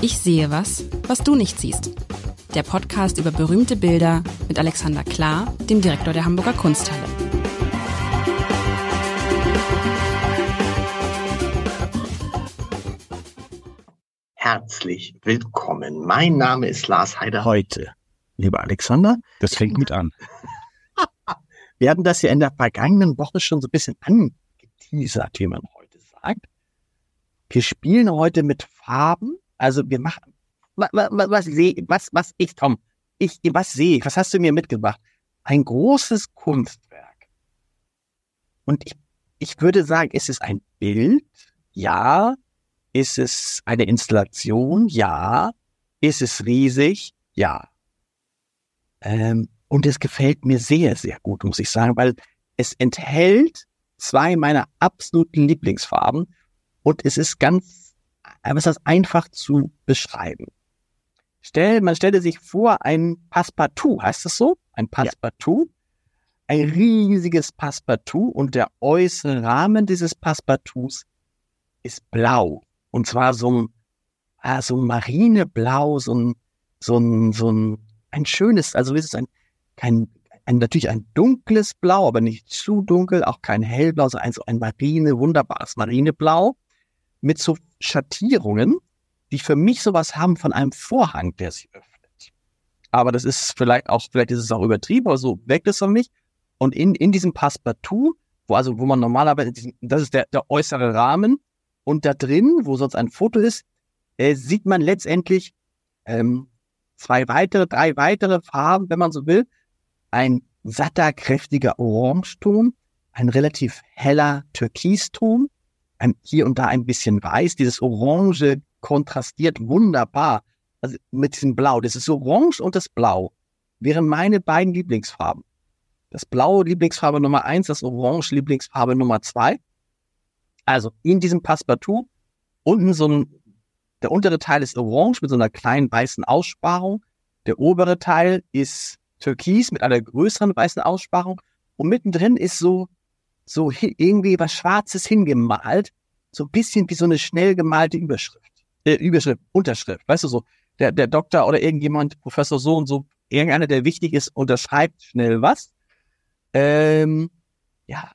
Ich sehe was, was du nicht siehst. Der Podcast über berühmte Bilder mit Alexander Klar, dem Direktor der Hamburger Kunsthalle. Herzlich willkommen. Mein Name ist Lars Heider. Heute, lieber Alexander, das fängt gut an. Wir hatten das ja in der vergangenen Woche schon so ein bisschen angeteasert, wie man heute sagt. Wir spielen heute mit Farben. Also wir machen, was, was, was was ich, Tom, ich, was sehe ich? Was hast du mir mitgebracht? Ein großes Kunstwerk. Und ich, ich würde sagen, ist es ein Bild? Ja. Ist es eine Installation? Ja. Ist es riesig? Ja. Ähm, und es gefällt mir sehr, sehr gut, muss ich sagen, weil es enthält zwei meiner absoluten Lieblingsfarben und es ist ganz, aber es ist einfach zu beschreiben. Stell, man stelle sich vor, ein Passepartout, heißt das so? Ein Passepartout. Ja. Ein riesiges Passepartout und der äußere Rahmen dieses Passepartouts ist blau. Und zwar so ein, ah, so ein Marineblau, so ein, so ein, so ein, ein schönes, also ist es ein, kein, ein, natürlich ein dunkles Blau, aber nicht zu dunkel, auch kein hellblau, sondern ein, so ein Marine, wunderbares Marineblau mit so Schattierungen, die für mich sowas haben von einem Vorhang, der sich öffnet. Aber das ist vielleicht auch, vielleicht ist es auch übertrieben, aber so wirkt es für mich. Und in, in diesem Passepartout, wo also, wo man normalerweise, das ist der, der äußere Rahmen, und da drin, wo sonst ein Foto ist, äh, sieht man letztendlich ähm, zwei weitere, drei weitere Farben, wenn man so will. Ein satter, kräftiger Orangeton, ein relativ heller Türkiston, hier und da ein bisschen weiß. Dieses Orange kontrastiert wunderbar also mit diesem Blau. Das ist Orange und das Blau wären meine beiden Lieblingsfarben. Das Blaue Lieblingsfarbe Nummer eins, das Orange Lieblingsfarbe Nummer zwei. Also in diesem Passepartout unten so ein, der untere Teil ist orange mit so einer kleinen weißen Aussparung. Der obere Teil ist türkis mit einer größeren weißen Aussparung. Und mittendrin ist so so irgendwie was Schwarzes hingemalt, so ein bisschen wie so eine schnell gemalte Überschrift, äh, Überschrift, Unterschrift, weißt du so, der, der Doktor oder irgendjemand, Professor so und so, irgendeiner, der wichtig ist, unterschreibt schnell was. Ähm, ja.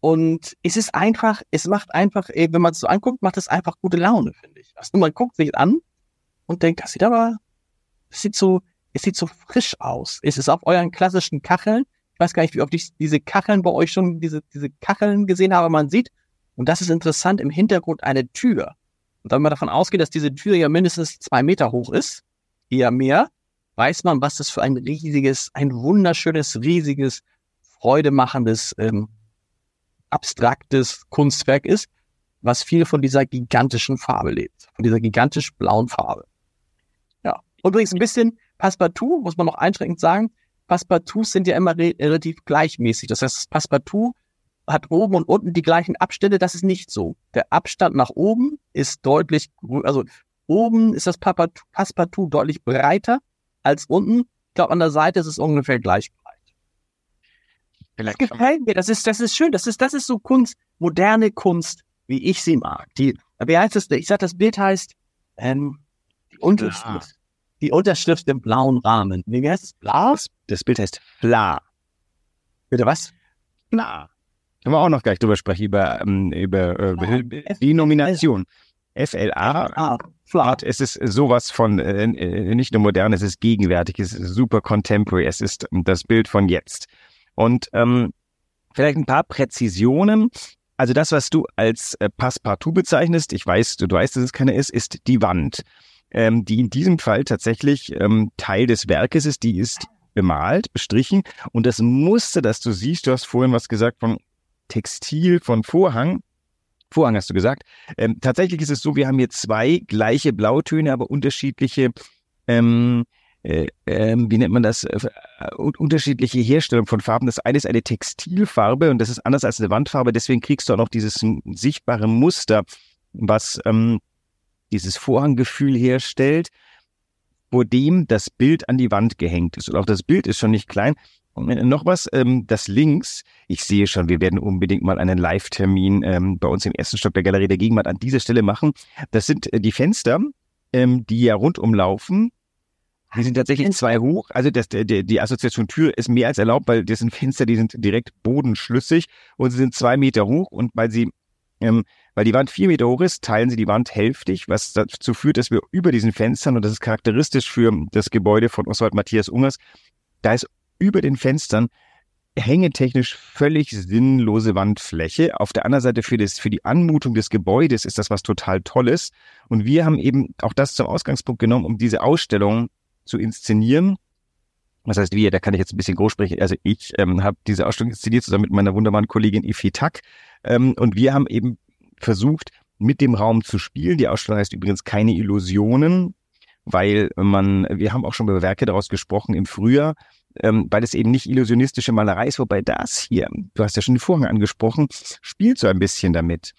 Und es ist einfach, es macht einfach, wenn man es so anguckt, macht es einfach gute Laune, finde ich. Also man guckt sich an und denkt, das sieht aber, es sieht so, es sieht so frisch aus. Es ist auf euren klassischen Kacheln weiß gar nicht, wie oft ich diese Kacheln bei euch schon, diese, diese Kacheln gesehen habe. Man sieht, und das ist interessant, im Hintergrund eine Tür. Und wenn man davon ausgeht, dass diese Tür ja mindestens zwei Meter hoch ist, eher mehr, weiß man, was das für ein riesiges, ein wunderschönes, riesiges, freudemachendes, ähm, abstraktes Kunstwerk ist, was viel von dieser gigantischen Farbe lebt, von dieser gigantisch blauen Farbe. Ja, übrigens ein bisschen Passepartout, muss man noch einschränkend sagen, Passepartouts sind ja immer re relativ gleichmäßig. Das heißt, das Passepartout hat oben und unten die gleichen Abstände. Das ist nicht so. Der Abstand nach oben ist deutlich, also oben ist das Passepartout deutlich breiter als unten. Ich glaube, an der Seite ist es ungefähr gleich breit. Vielleicht das gefällt mir. Das ist, das ist schön. Das ist, das ist so Kunst, moderne Kunst, wie ich sie mag. Die, wie heißt das? Ich sag, das Bild heißt, ähm, die Unterschrift die Unterschrift im blauen Rahmen. Wie heißt es? Bla? Das Bild heißt Fla. Bitte was? Fla. Können wir auch noch gleich drüber sprechen, über, ähm, über äh, die Nomination. FLA. Flat. Es ist sowas von äh, äh, nicht nur modern, es ist gegenwärtig, es ist super contemporary, es ist das Bild von jetzt. Und ähm, vielleicht ein paar Präzisionen. Also das, was du als äh, Passepartout bezeichnest, ich weiß, du, du weißt, dass es keine ist, ist die Wand ähm, die in diesem Fall tatsächlich ähm, Teil des Werkes ist. Die ist bemalt, bestrichen und das Muster, das du siehst, du hast vorhin was gesagt von Textil, von Vorhang. Vorhang hast du gesagt. Ähm, tatsächlich ist es so, wir haben hier zwei gleiche Blautöne, aber unterschiedliche, ähm, äh, äh, wie nennt man das, äh, unterschiedliche Herstellung von Farben. Das eine ist eine Textilfarbe und das ist anders als eine Wandfarbe. Deswegen kriegst du auch noch dieses sichtbare Muster, was ähm, dieses Vorhanggefühl herstellt, vor dem das Bild an die Wand gehängt ist. Und auch das Bild ist schon nicht klein. Und noch was, ähm, das links, ich sehe schon, wir werden unbedingt mal einen Live-Termin ähm, bei uns im ersten Stock der Galerie der Gegenwart an dieser Stelle machen. Das sind äh, die Fenster ähm, die ja rundum laufen. Die sind tatsächlich zwei hoch. Also das, der, die Assoziation Tür ist mehr als erlaubt, weil das sind Fenster, die sind direkt bodenschlüssig und sie sind zwei Meter hoch und weil sie ähm, weil die Wand vier Meter hoch ist, teilen sie die Wand hälftig, was dazu führt, dass wir über diesen Fenstern, und das ist charakteristisch für das Gebäude von Oswald Matthias Ungers, da ist über den Fenstern hängetechnisch völlig sinnlose Wandfläche. Auf der anderen Seite für, das, für die Anmutung des Gebäudes ist das was total Tolles. Und wir haben eben auch das zum Ausgangspunkt genommen, um diese Ausstellung zu inszenieren. Das heißt, wir, da kann ich jetzt ein bisschen groß sprechen. Also ich ähm, habe diese Ausstellung inszeniert zusammen mit meiner wunderbaren Kollegin Ifi Tak. Ähm, und wir haben eben versucht, mit dem Raum zu spielen. Die Ausstellung heißt übrigens keine Illusionen, weil man, wir haben auch schon über Werke daraus gesprochen im Frühjahr, ähm, weil es eben nicht illusionistische Malerei ist, wobei das hier, du hast ja schon den Vorhang angesprochen, spielt so ein bisschen damit.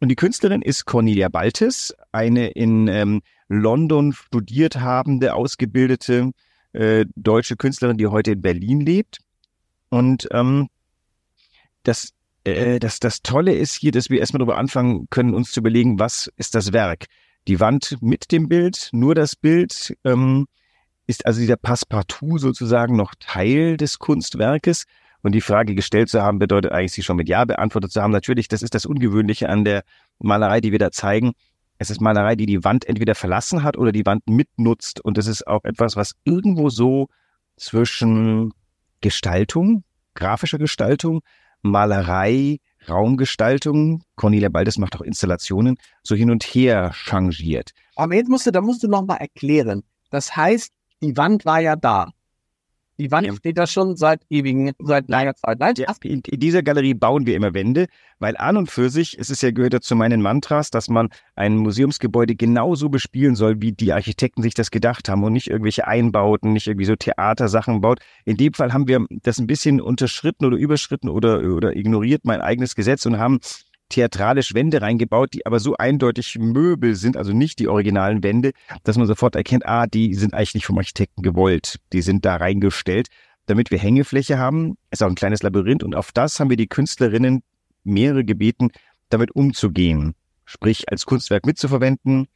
Und die Künstlerin ist Cornelia Baltes, eine in ähm, London studiert habende, ausgebildete äh, deutsche Künstlerin, die heute in Berlin lebt. Und ähm, das, äh, das, das Tolle ist hier, dass wir erstmal darüber anfangen können, uns zu überlegen, was ist das Werk? Die Wand mit dem Bild, nur das Bild, ähm, ist also dieser Passepartout sozusagen noch Teil des Kunstwerkes? Und die Frage gestellt zu haben, bedeutet eigentlich, sie schon mit Ja beantwortet zu haben. Natürlich, das ist das Ungewöhnliche an der Malerei, die wir da zeigen. Es ist Malerei, die die Wand entweder verlassen hat oder die Wand mitnutzt. Und das ist auch etwas, was irgendwo so zwischen Gestaltung, grafischer Gestaltung, Malerei, Raumgestaltung, Cornelia Baldes macht auch Installationen, so hin und her changiert. Aber jetzt musst du, da musst du noch mal erklären. Das heißt, die Wand war ja da. Die Wand ja. steht da schon seit ewigen, seit langer Zeit. Nein, ja, in, in, dieser Galerie bauen wir immer Wände, weil an und für sich, es ist ja gehört ja zu meinen Mantras, dass man ein Museumsgebäude genauso bespielen soll, wie die Architekten sich das gedacht haben und nicht irgendwelche Einbauten, nicht irgendwie so Theatersachen baut. In dem Fall haben wir das ein bisschen unterschritten oder überschritten oder, oder ignoriert mein eigenes Gesetz und haben theatralisch Wände reingebaut, die aber so eindeutig Möbel sind, also nicht die originalen Wände, dass man sofort erkennt, ah, die sind eigentlich nicht vom Architekten gewollt. Die sind da reingestellt, damit wir Hängefläche haben. Ist auch ein kleines Labyrinth und auf das haben wir die Künstlerinnen mehrere gebeten, damit umzugehen. Sprich, als Kunstwerk mitzuverwenden,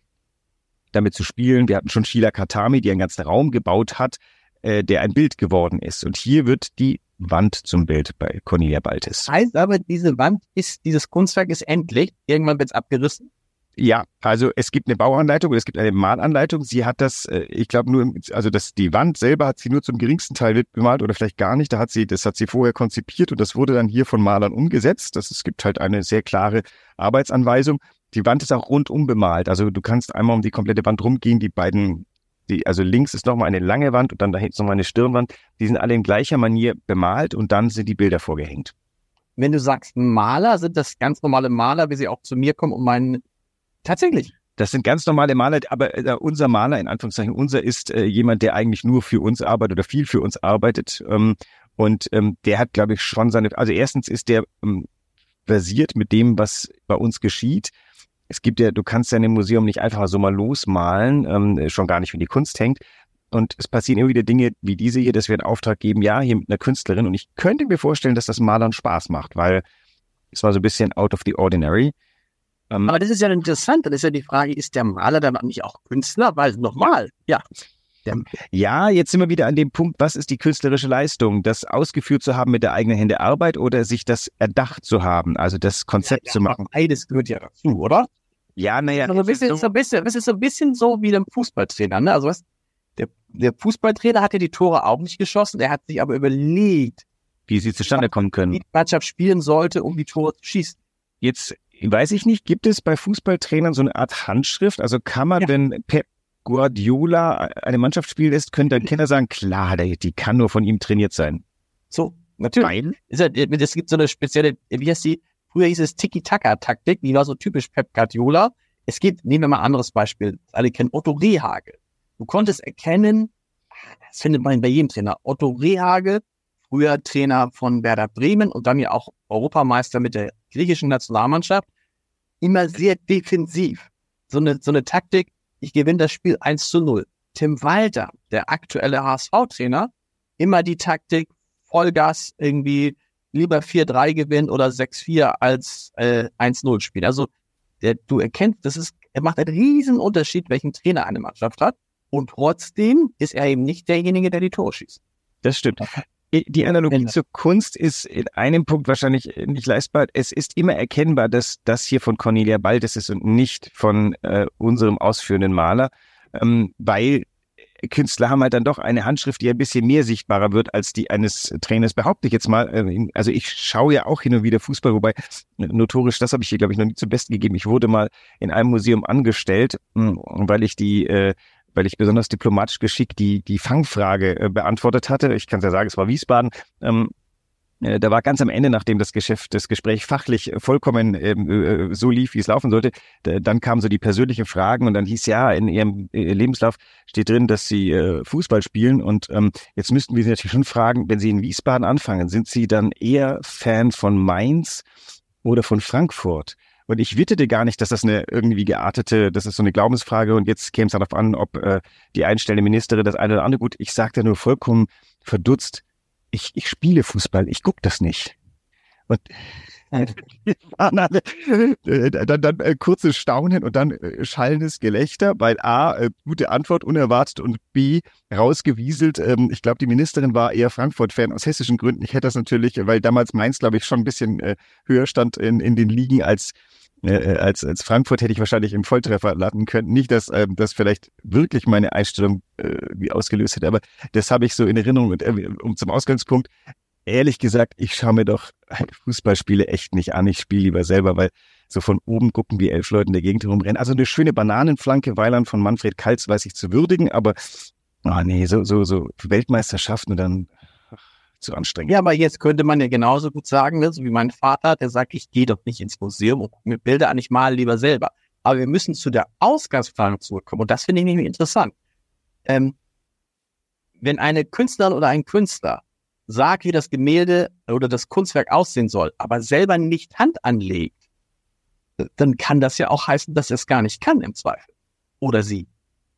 damit zu spielen. Wir hatten schon Sheila Katami, die einen ganzen Raum gebaut hat, äh, der ein Bild geworden ist. Und hier wird die Wand zum Bild bei Cornelia Baltes. Heißt aber, diese Wand ist, dieses Kunstwerk ist endlich. Irgendwann wird es abgerissen. Ja, also es gibt eine Bauanleitung, es gibt eine Malanleitung. Sie hat das, äh, ich glaube nur, also das die Wand selber hat sie nur zum geringsten Teil bemalt oder vielleicht gar nicht. Da hat sie, das hat sie vorher konzipiert und das wurde dann hier von Malern umgesetzt. Das, es gibt halt eine sehr klare Arbeitsanweisung. Die Wand ist auch rundum bemalt. Also du kannst einmal um die komplette Wand rumgehen. Die beiden die, also links ist nochmal eine lange Wand und dann dahinter nochmal eine Stirnwand. Die sind alle in gleicher Manier bemalt und dann sind die Bilder vorgehängt. Wenn du sagst Maler, sind das ganz normale Maler, wie sie auch zu mir kommen und meinen, tatsächlich. Das sind ganz normale Maler, aber äh, unser Maler, in Anführungszeichen, unser ist äh, jemand, der eigentlich nur für uns arbeitet oder viel für uns arbeitet. Ähm, und ähm, der hat, glaube ich, schon seine, also erstens ist der ähm, versiert mit dem, was bei uns geschieht es gibt ja, du kannst ja in dem Museum nicht einfach so mal losmalen, ähm, schon gar nicht, wenn die Kunst hängt. Und es passieren immer wieder Dinge wie diese hier, dass wir einen Auftrag geben, ja, hier mit einer Künstlerin. Und ich könnte mir vorstellen, dass das Malern Spaß macht, weil es war so ein bisschen out of the ordinary. Ähm, Aber das ist ja interessant. Dann ist ja die Frage, ist der Maler dann nicht auch Künstler? Weil nochmal, ja. Ja, jetzt sind wir wieder an dem Punkt, was ist die künstlerische Leistung? Das ausgeführt zu haben mit der eigenen Hände Arbeit oder sich das erdacht zu haben, also das Konzept ja, ja, zu machen? Beides gehört ja dazu, oder? Ja, naja. Also ein bisschen, so, ein bisschen, es ist so ein bisschen so wie dem Fußballtrainer, ne? Also was, der, der Fußballtrainer hat ja die Tore auch nicht geschossen, er hat sich aber überlegt, wie sie zustande kommen können. Wie die Mannschaft spielen sollte, um die Tore zu schießen. Jetzt weiß ich nicht, gibt es bei Fußballtrainern so eine Art Handschrift? Also kann man, ja. wenn Pep Guardiola eine Mannschaft spielen lässt, können dann Kinder sagen, klar, die kann nur von ihm trainiert sein. So, natürlich. Weil? Es gibt so eine spezielle, wie heißt die? Früher hieß es Tiki-Taka-Taktik, die war so typisch Pep Guardiola. Es gibt, nehmen wir mal ein anderes Beispiel, alle kennen Otto Rehagel. Du konntest erkennen, das findet man bei jedem Trainer, Otto Rehagel, früher Trainer von Werder Bremen und dann ja auch Europameister mit der griechischen Nationalmannschaft, immer sehr defensiv. So eine, so eine Taktik, ich gewinne das Spiel 1 zu 0. Tim Walter, der aktuelle HSV-Trainer, immer die Taktik, Vollgas irgendwie lieber 4-3 gewinnen oder 6-4 als äh, 1-0 spielen. Also der, du erkennst, das ist Er macht einen riesen Unterschied, welchen Trainer eine Mannschaft hat. Und trotzdem ist er eben nicht derjenige, der die Tore schießt. Das stimmt. Die Analogie zur Kunst ist in einem Punkt wahrscheinlich nicht leistbar. Es ist immer erkennbar, dass das hier von Cornelia Baldes ist und nicht von äh, unserem ausführenden Maler, ähm, weil Künstler haben halt dann doch eine Handschrift, die ein bisschen mehr sichtbarer wird als die eines Trainers, behaupte ich jetzt mal. Äh, also ich schaue ja auch hin und wieder Fußball, wobei notorisch, das habe ich hier, glaube ich, noch nie zum Besten gegeben. Ich wurde mal in einem Museum angestellt, hm, weil ich die äh, weil ich besonders diplomatisch geschickt die, die Fangfrage äh, beantwortet hatte. Ich kann es ja sagen, es war Wiesbaden. Ähm, äh, da war ganz am Ende, nachdem das Geschäft, das Gespräch fachlich vollkommen ähm, äh, so lief, wie es laufen sollte, dann kamen so die persönlichen Fragen und dann hieß ja, in ihrem äh, Lebenslauf steht drin, dass sie äh, Fußball spielen und ähm, jetzt müssten wir sie natürlich schon fragen, wenn sie in Wiesbaden anfangen, sind sie dann eher Fan von Mainz oder von Frankfurt? Und ich wittete gar nicht, dass das eine irgendwie geartete, das ist so eine Glaubensfrage und jetzt käme es darauf an, ob äh, die einstellende Ministerin das eine oder andere gut. Ich sagte nur vollkommen verdutzt, ich, ich spiele Fußball, ich guck das nicht. Und dann, dann äh, kurzes Staunen und dann äh, schallendes Gelächter, weil A, äh, gute Antwort unerwartet und B, rausgewieselt. Ähm, ich glaube, die Ministerin war eher Frankfurt-Fan aus hessischen Gründen. Ich hätte das natürlich, weil damals Mainz, glaube ich, schon ein bisschen äh, höher stand in, in den Ligen als äh, äh, als, als Frankfurt hätte ich wahrscheinlich im Volltreffer landen können. Nicht, dass äh, das vielleicht wirklich meine Einstellung äh, wie ausgelöst hätte, aber das habe ich so in Erinnerung. Und äh, um zum Ausgangspunkt, ehrlich gesagt, ich schaue mir doch Fußballspiele echt nicht an. Ich spiele lieber selber, weil so von oben gucken wie elf Leute in der Gegend herumrennen. Also eine schöne Bananenflanke Weiland von Manfred Kaltz weiß ich zu würdigen, aber ah nee, so, so, so Weltmeisterschaften und dann zu anstrengend. Ja, aber jetzt könnte man ja genauso gut sagen, ne, so wie mein Vater, der sagt, ich gehe doch nicht ins Museum und gucke mir Bilder an, ich male lieber selber. Aber wir müssen zu der Ausgangsfrage zurückkommen und das finde ich nämlich interessant. Ähm, wenn eine Künstlerin oder ein Künstler sagt, wie das Gemälde oder das Kunstwerk aussehen soll, aber selber nicht Hand anlegt, dann kann das ja auch heißen, dass er es gar nicht kann im Zweifel. Oder sie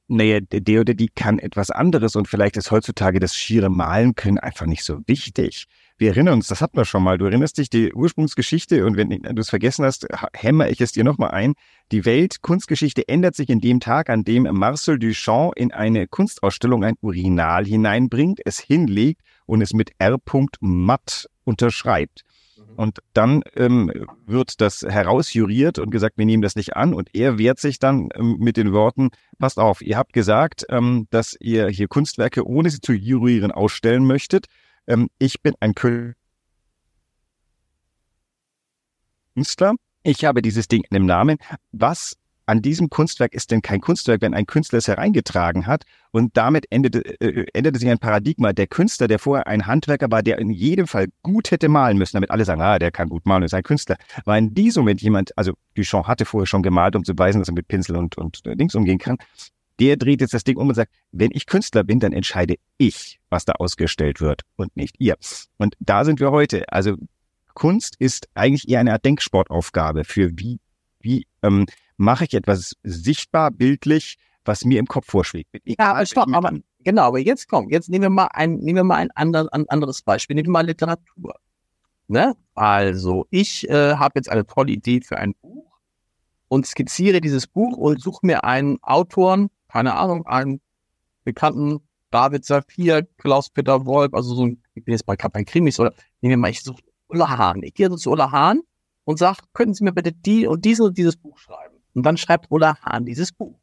naja, der oder die kann etwas anderes und vielleicht ist heutzutage das schiere Malen können einfach nicht so wichtig. Wir erinnern uns, das hatten wir schon mal. Du erinnerst dich die Ursprungsgeschichte und wenn du es vergessen hast, hämmer ich es dir nochmal ein. Die Weltkunstgeschichte ändert sich in dem Tag, an dem Marcel Duchamp in eine Kunstausstellung ein Urinal hineinbringt, es hinlegt und es mit R. Matt unterschreibt. Und dann ähm, wird das herausjuriert und gesagt, wir nehmen das nicht an. Und er wehrt sich dann ähm, mit den Worten, passt auf, ihr habt gesagt, ähm, dass ihr hier Kunstwerke, ohne sie zu jurieren, ausstellen möchtet. Ähm, ich bin ein Künstler. Ich habe dieses Ding in dem Namen. Was an diesem Kunstwerk ist denn kein Kunstwerk, wenn ein Künstler es hereingetragen hat. Und damit endete, äh, änderte sich ein Paradigma. Der Künstler, der vorher ein Handwerker war, der in jedem Fall gut hätte malen müssen, damit alle sagen, ah, der kann gut malen, ist ein Künstler, war in diesem Moment jemand, also Duchamp hatte vorher schon gemalt, um zu beweisen, dass er mit Pinsel und, und äh, Dings umgehen kann. Der dreht jetzt das Ding um und sagt, wenn ich Künstler bin, dann entscheide ich, was da ausgestellt wird und nicht ihr. Und da sind wir heute. Also Kunst ist eigentlich eher eine Art Denksportaufgabe für wie, wie ähm, mache ich etwas sichtbar, bildlich, was mir im Kopf vorschlägt. Ja, aber stopp, aber genau, aber jetzt komm, jetzt nehmen wir mal ein, nehmen wir mal ein ander, ein anderes Beispiel, nehmen wir mal Literatur. Ne? Also, ich äh, habe jetzt eine tolle Idee für ein Buch und skizziere dieses Buch und suche mir einen Autoren, keine Ahnung, einen bekannten David Safir, Klaus-Peter Wolf, also so ein, ich bin jetzt bei, bei Krimis oder nehmen wir mal, ich suche Ulla Hahn. Ich gehe so zu Ulla Hahn und sage, könnten Sie mir bitte die und dieses und dieses Buch schreiben? Und dann schreibt Ulla Hahn dieses Buch.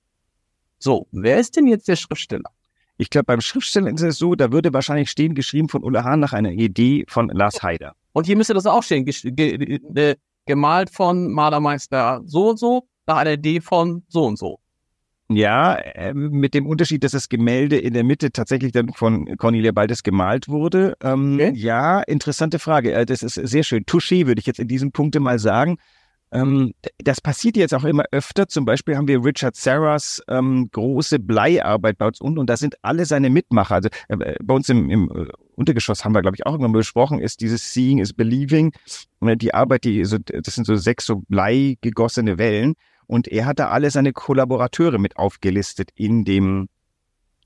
So, wer ist denn jetzt der Schriftsteller? Ich glaube, beim Schriftsteller ist es so, da würde wahrscheinlich stehen, geschrieben von Ulla Hahn nach einer Idee von Lars Haider. Und hier müsste das auch stehen, ge ge gemalt von Malermeister so und so, nach einer Idee von so und so. Ja, äh, mit dem Unterschied, dass das Gemälde in der Mitte tatsächlich dann von Cornelia Baldes gemalt wurde. Ähm, okay. Ja, interessante Frage. Äh, das ist sehr schön. Touché würde ich jetzt in diesem Punkte mal sagen. Ähm, das passiert jetzt auch immer öfter. Zum Beispiel haben wir Richard Serras ähm, große Bleiarbeit bei uns unten und da sind alle seine Mitmacher. Also äh, bei uns im, im äh, Untergeschoss haben wir, glaube ich, auch irgendwann besprochen, ist dieses Seeing is Believing. Die Arbeit, die so, das sind so sechs so Blei gegossene Wellen. Und er hat da alle seine Kollaborateure mit aufgelistet in dem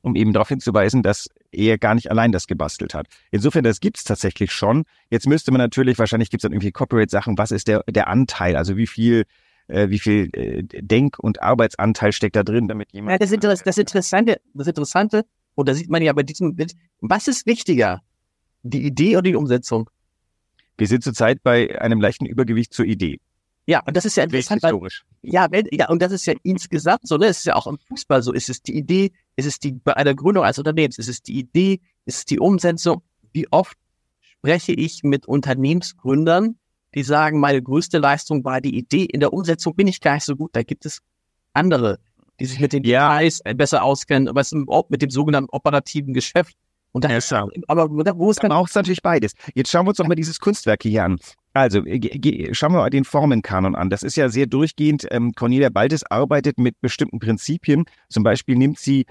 um eben darauf hinzuweisen, dass er gar nicht allein das gebastelt hat. Insofern, das gibt's tatsächlich schon. Jetzt müsste man natürlich, wahrscheinlich gibt's dann irgendwie Corporate-Sachen, was ist der, der Anteil, also wie viel äh, wie viel äh, Denk- und Arbeitsanteil steckt da drin, damit jemand. Ja, das, Interess das Interessante, das Interessante, und da sieht man ja bei diesem Bild, was ist wichtiger? Die Idee oder die Umsetzung? Wir sind zurzeit bei einem leichten Übergewicht zur Idee. Ja, und das ist ja interessant. Historisch. Weil, ja, ja, und das ist ja insgesamt so, ne? Es ist ja auch im Fußball so. Ist es die Idee, ist es die, bei einer Gründung als Unternehmens, ist es die Idee, ist es die Umsetzung? Wie oft spreche ich mit Unternehmensgründern, die sagen, meine größte Leistung war die Idee. In der Umsetzung bin ich gar nicht so gut. Da gibt es andere, die sich mit den Ja. Details besser auskennen, aber es ist mit dem sogenannten operativen Geschäft. Und da Ja, aber wo ist dann braucht es natürlich beides. Jetzt schauen wir uns doch mal dieses Kunstwerk hier an. Also, äh, schauen wir mal den Formenkanon an. Das ist ja sehr durchgehend. Ähm, Cornelia Baltes arbeitet mit bestimmten Prinzipien. Zum Beispiel nimmt sie,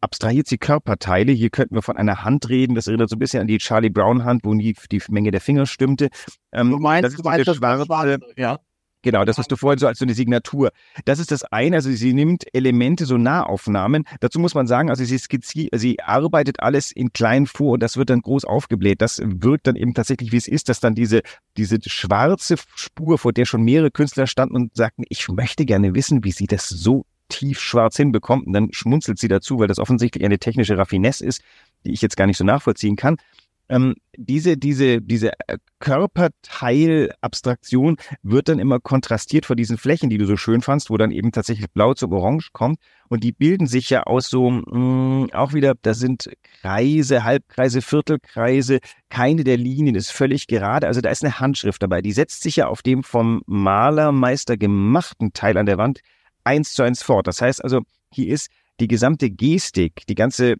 abstrahiert sie Körperteile. Hier könnten wir von einer Hand reden. Das erinnert so ein bisschen an die Charlie Brown Hand, wo nie die Menge der Finger stimmte. Ähm, Du meinst, das ist du meinst diese das schwarze, Schwarze, ja. Genau, das, was du vorhin so als so eine Signatur. Das ist das eine. Also sie nimmt Elemente, so Nahaufnahmen. Dazu muss man sagen, also sie skizziert, sie arbeitet alles in klein vor und das wird dann groß aufgebläht. Das wirkt dann eben tatsächlich, wie es ist, dass dann diese, diese schwarze Spur, vor der schon mehrere Künstler standen und sagten, ich möchte gerne wissen, wie sie das so tief schwarz hinbekommt. Und dann schmunzelt sie dazu, weil das offensichtlich eine technische Raffinesse ist, die ich jetzt gar nicht so nachvollziehen kann. Ähm, diese, diese, diese äh, Körperteilabstraktion wird dann immer kontrastiert vor diesen Flächen, die du so schön fandst, wo dann eben tatsächlich blau zum Orange kommt. Und die bilden sich ja aus so, mh, auch wieder, da sind Kreise, Halbkreise, Viertelkreise, keine der Linien ist völlig gerade. Also da ist eine Handschrift dabei. Die setzt sich ja auf dem vom Malermeister gemachten Teil an der Wand eins zu eins fort. Das heißt also, hier ist die gesamte Gestik, die ganze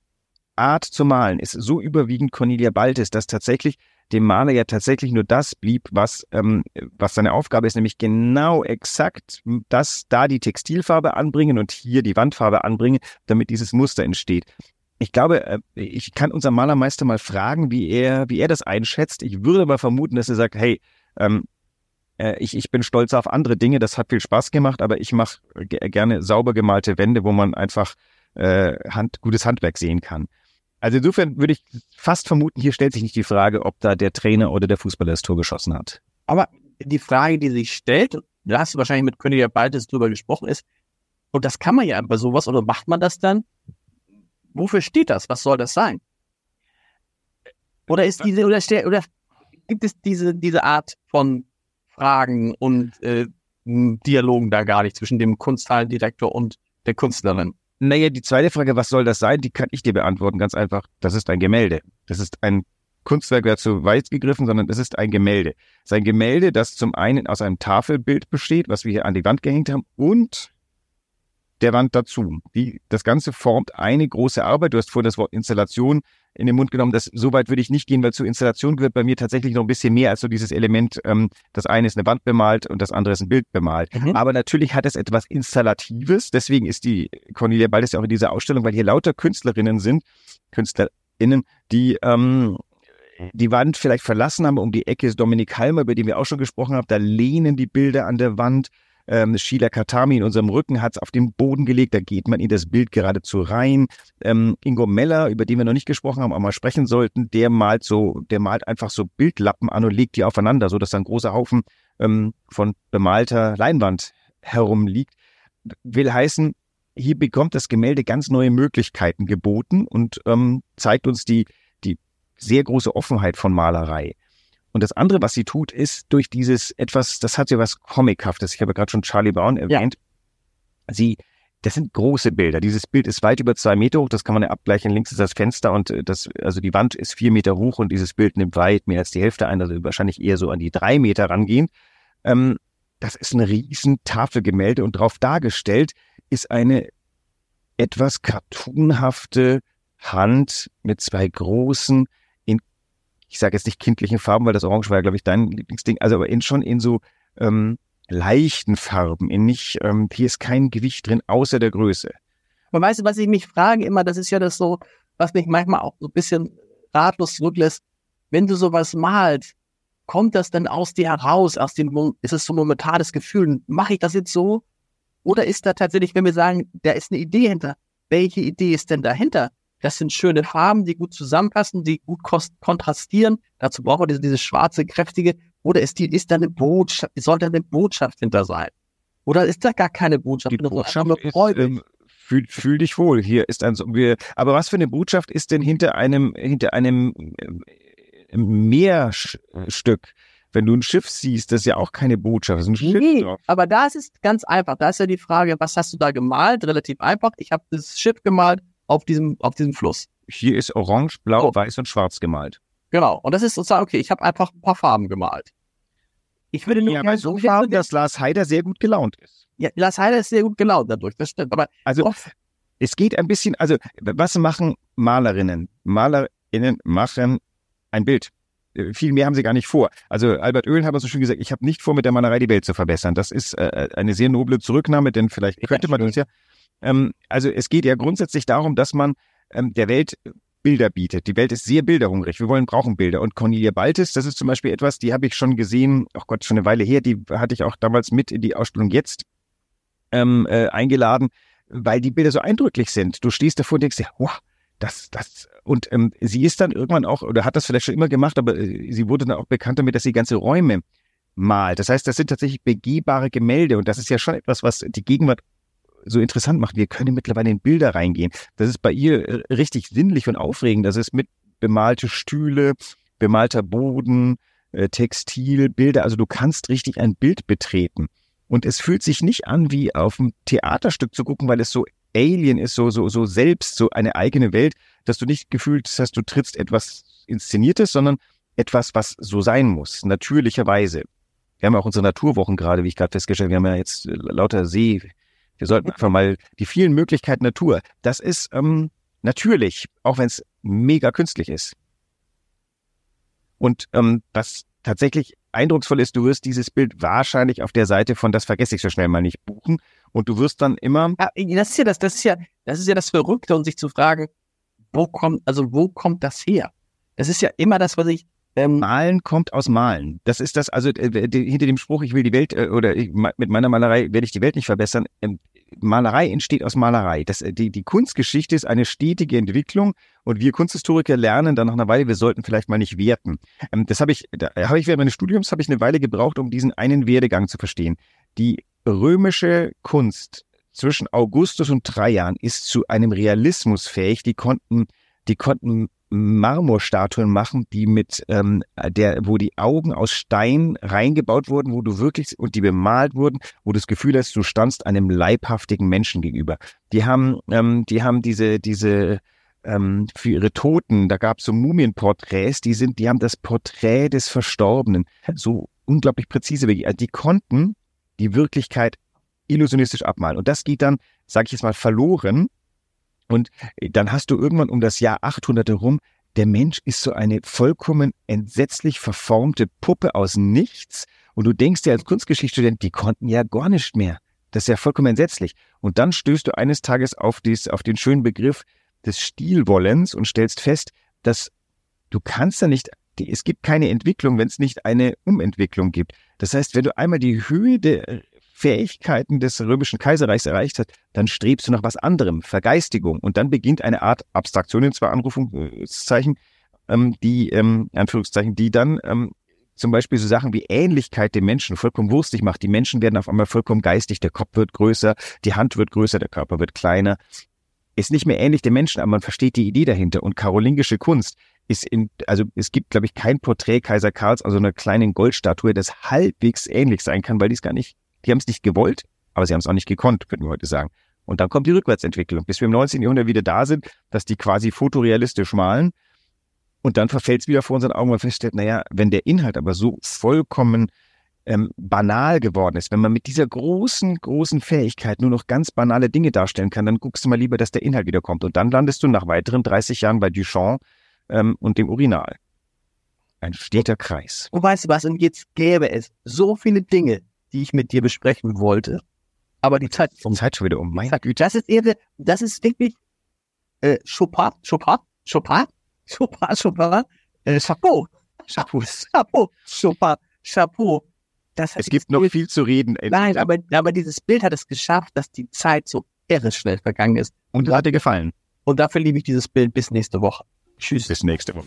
Art zu malen ist so überwiegend Cornelia Baltes, dass tatsächlich dem Maler ja tatsächlich nur das blieb, was, ähm, was seine Aufgabe ist, nämlich genau exakt das, da die Textilfarbe anbringen und hier die Wandfarbe anbringen, damit dieses Muster entsteht. Ich glaube, äh, ich kann unseren Malermeister mal fragen, wie er, wie er das einschätzt. Ich würde mal vermuten, dass er sagt, hey, ähm, äh, ich, ich bin stolz auf andere Dinge, das hat viel Spaß gemacht, aber ich mache gerne sauber gemalte Wände, wo man einfach äh, Hand, gutes Handwerk sehen kann. Also insofern würde ich fast vermuten, hier stellt sich nicht die Frage, ob da der Trainer oder der Fußballer das Tor geschossen hat. Aber die Frage, die sich stellt, da hast du wahrscheinlich mit König ja Baltes drüber gesprochen, ist, und das kann man ja bei sowas, oder macht man das dann? Wofür steht das? Was soll das sein? Oder ist diese, oder, oder gibt es diese, diese Art von Fragen und äh, Dialogen da gar nicht zwischen dem Kunsthallendirektor und der Künstlerin? Naja, die zweite Frage, was soll das sein, die kann ich dir beantworten, ganz einfach. Das ist ein Gemälde. Das ist ein Kunstwerk, wäre zu weit gegriffen, sondern es ist ein Gemälde. Es ist ein Gemälde, das zum einen aus einem Tafelbild besteht, was wir hier an die Wand gehängt haben, und der Wand dazu. Die, das Ganze formt eine große Arbeit. Du hast vorhin das Wort Installation in den Mund genommen. Das, so weit würde ich nicht gehen, weil zur Installation gehört bei mir tatsächlich noch ein bisschen mehr als so dieses Element, ähm, das eine ist eine Wand bemalt und das andere ist ein Bild bemalt. Mhm. Aber natürlich hat es etwas Installatives. Deswegen ist die Cornelia Baldes ja auch in dieser Ausstellung, weil hier lauter Künstlerinnen sind, KünstlerInnen, die ähm, die Wand vielleicht verlassen haben. Um die Ecke ist Dominik Halmer, über den wir auch schon gesprochen haben. Da lehnen die Bilder an der Wand. Ähm, Sheila Katami in unserem Rücken hat es auf den Boden gelegt. Da geht man in das Bild geradezu rein. Ähm, Ingo Meller, über den wir noch nicht gesprochen haben, aber mal sprechen sollten, der malt so, der malt einfach so Bildlappen an und legt die aufeinander, so dass da ein großer Haufen ähm, von bemalter Leinwand herumliegt. Will heißen, hier bekommt das Gemälde ganz neue Möglichkeiten geboten und ähm, zeigt uns die, die sehr große Offenheit von Malerei. Und das andere, was sie tut, ist durch dieses etwas, das hat ja was Comichaftes. Ich habe gerade schon Charlie Brown erwähnt. Sie, das sind große Bilder. Dieses Bild ist weit über zwei Meter hoch. Das kann man ja abgleichen. Links ist das Fenster und äh, das, also die Wand ist vier Meter hoch und dieses Bild nimmt weit mehr als die Hälfte ein, also wahrscheinlich eher so an die drei Meter rangehen. Ähm, das ist ein riesen Tafelgemälde und drauf dargestellt ist eine etwas cartoonhafte Hand mit zwei großen, ich sage jetzt nicht kindlichen Farben, weil das Orange war ja, glaube ich, dein Lieblingsding, also aber in, schon in so ähm, leichten Farben, in nicht, ähm, hier ist kein Gewicht drin, außer der Größe. Weißt du, was ich mich frage immer, das ist ja das so, was mich manchmal auch so ein bisschen ratlos zurücklässt, wenn du sowas malst, kommt das denn aus dir heraus, aus dem, ist es so momentanes Gefühl, mache ich das jetzt so? Oder ist da tatsächlich, wenn wir sagen, da ist eine Idee hinter, welche Idee ist denn dahinter? Das sind schöne Farben, die gut zusammenpassen, die gut kontrastieren. Dazu brauchen wir diese, diese schwarze, kräftige. Oder ist die, ist da eine Botschaft, soll da eine Botschaft hinter sein? Oder ist da gar keine Botschaft? Die Botschaft ist, ähm, fühl, fühl dich wohl. Hier ist ein, wir, aber was für eine Botschaft ist denn hinter einem, hinter einem äh, Meerstück? Wenn du ein Schiff siehst, das ist ja auch keine Botschaft. Das ist ein nee, Schiff aber da ist es ganz einfach. Da ist ja die Frage, was hast du da gemalt? Relativ einfach. Ich habe das Schiff gemalt auf diesem, auf diesem Fluss. Hier ist orange, blau, oh. weiß und schwarz gemalt. Genau. Und das ist sozusagen, okay, ich habe einfach ein paar Farben gemalt. Ich würde nur ja, gerne so Farben, dass Lars Heider sehr gut gelaunt ist. Ja, Lars Heider ist sehr gut gelaunt dadurch, das stimmt. Aber also oft, es geht ein bisschen, also was machen Malerinnen? Malerinnen machen ein Bild. Äh, viel mehr haben sie gar nicht vor. Also Albert Oehlen hat so schön gesagt, ich habe nicht vor, mit der Malerei die Welt zu verbessern. Das ist äh, eine sehr noble Zurücknahme, denn vielleicht könnte man das ja. Ähm, also es geht ja grundsätzlich darum, dass man ähm, der Welt Bilder bietet. Die Welt ist sehr bilderhungrig. Wir wollen, brauchen Bilder. Und Cornelia Baltis, das ist zum Beispiel etwas, die habe ich schon gesehen, ach Gott, schon eine Weile her, die hatte ich auch damals mit in die Ausstellung jetzt ähm, äh, eingeladen, weil die Bilder so eindrücklich sind. Du stehst davor und denkst dir, wow, das, das, und ähm, sie ist dann irgendwann auch, oder hat das vielleicht schon immer gemacht, aber äh, sie wurde dann auch bekannt damit, dass sie ganze Räume malt. Das heißt, das sind tatsächlich begehbare Gemälde und das ist ja schon etwas, was die Gegenwart so interessant macht. Wir können mittlerweile in Bilder reingehen. Das ist bei ihr äh, richtig sinnlich und aufregend. Das ist mit bemalte Stühle, bemalter Boden, äh, Textil, Bilder. Also du kannst richtig ein Bild betreten. Und es fühlt sich nicht an, wie auf ein Theaterstück zu gucken, weil es so Alien ist, so, so, so selbst, so eine eigene Welt, dass du nicht gefühlt hast, du trittst etwas Inszeniertes, sondern etwas, was so sein muss, natürlicherweise. Wir haben ja auch unsere Naturwochen gerade, wie ich gerade festgestellt habe, wir haben ja jetzt äh, lauter See, wir sollten einfach mal die vielen Möglichkeiten Natur. Das ist ähm, natürlich, auch wenn es mega künstlich ist. Und ähm, was tatsächlich eindrucksvoll ist, du wirst dieses Bild wahrscheinlich auf der Seite von das vergesse ich so schnell mal nicht buchen und du wirst dann immer. Ja, das ist ja das, das ist ja, das ist ja das Verrückte und sich zu fragen, wo kommt, also wo kommt das her? Das ist ja immer das, was ich ähm, Malen kommt aus Malen. Das ist das, also äh, hinter dem Spruch, ich will die Welt äh, oder ich, mit meiner Malerei werde ich die Welt nicht verbessern. Ähm, Malerei entsteht aus Malerei. Das, äh, die, die Kunstgeschichte ist eine stetige Entwicklung und wir Kunsthistoriker lernen dann nach einer Weile, wir sollten vielleicht mal nicht werten. Ähm, das habe ich, da habe ich während meines Studiums habe ich eine Weile gebraucht, um diesen einen Werdegang zu verstehen. Die römische Kunst zwischen Augustus und Trajan ist zu einem Realismus fähig. Die konnten, die konnten Marmorstatuen machen, die mit ähm, der, wo die Augen aus Stein reingebaut wurden, wo du wirklich und die bemalt wurden, wo du das Gefühl hast, du standst einem leibhaftigen Menschen gegenüber. Die haben, ähm, die haben diese, diese ähm, für ihre Toten, da gab es so Mumienporträts, die sind, die haben das Porträt des Verstorbenen so unglaublich präzise, also die konnten die Wirklichkeit illusionistisch abmalen. Und das geht dann, sage ich jetzt mal, verloren, und dann hast du irgendwann um das Jahr 800 herum, der Mensch ist so eine vollkommen entsetzlich verformte Puppe aus nichts. Und du denkst dir als Kunstgeschichtsstudent, die konnten ja gar nicht mehr. Das ist ja vollkommen entsetzlich. Und dann stößt du eines Tages auf, dies, auf den schönen Begriff des Stilwollens und stellst fest, dass du kannst da nicht, es gibt keine Entwicklung, wenn es nicht eine Umentwicklung gibt. Das heißt, wenn du einmal die Höhe der Fähigkeiten des römischen Kaiserreichs erreicht hat, dann strebst du nach was anderem, Vergeistigung. Und dann beginnt eine Art Abstraktion in zwei Anrufungszeichen, ähm, die, ähm, Anführungszeichen, die dann ähm, zum Beispiel so Sachen wie Ähnlichkeit dem Menschen vollkommen wurstig macht. Die Menschen werden auf einmal vollkommen geistig, der Kopf wird größer, die Hand wird größer, der Körper wird kleiner. Ist nicht mehr ähnlich dem Menschen, aber man versteht die Idee dahinter. Und karolingische Kunst ist in, also es gibt, glaube ich, kein Porträt Kaiser Karls, also einer kleinen Goldstatue, das halbwegs ähnlich sein kann, weil die es gar nicht die haben es nicht gewollt, aber sie haben es auch nicht gekonnt, könnten wir heute sagen. Und dann kommt die Rückwärtsentwicklung, bis wir im 19. Jahrhundert wieder da sind, dass die quasi fotorealistisch malen. Und dann verfällt es wieder vor unseren Augen, und man feststellt, naja, wenn der Inhalt aber so vollkommen ähm, banal geworden ist, wenn man mit dieser großen, großen Fähigkeit nur noch ganz banale Dinge darstellen kann, dann guckst du mal lieber, dass der Inhalt wiederkommt. Und dann landest du nach weiteren 30 Jahren bei Duchamp ähm, und dem Urinal. Ein steter Kreis. Und weißt du was, und jetzt gäbe es so viele Dinge, die ich mit dir besprechen wollte. Aber die Zeit ist um. Zeit schon wieder um. Mein Güte. Das ist irre. Das ist wirklich äh, Chopin, Chopin, Chopin, Chopin, Chopin, äh, Chapeau. Chapeau. Chapeau. Chopin, Chapeau. Das es gibt noch Bild, viel zu reden. Nein, aber, aber dieses Bild hat es geschafft, dass die Zeit so irre schnell vergangen ist. Und hat dir gefallen. Und dafür liebe ich dieses Bild bis nächste Woche. Tschüss. Bis nächste Woche.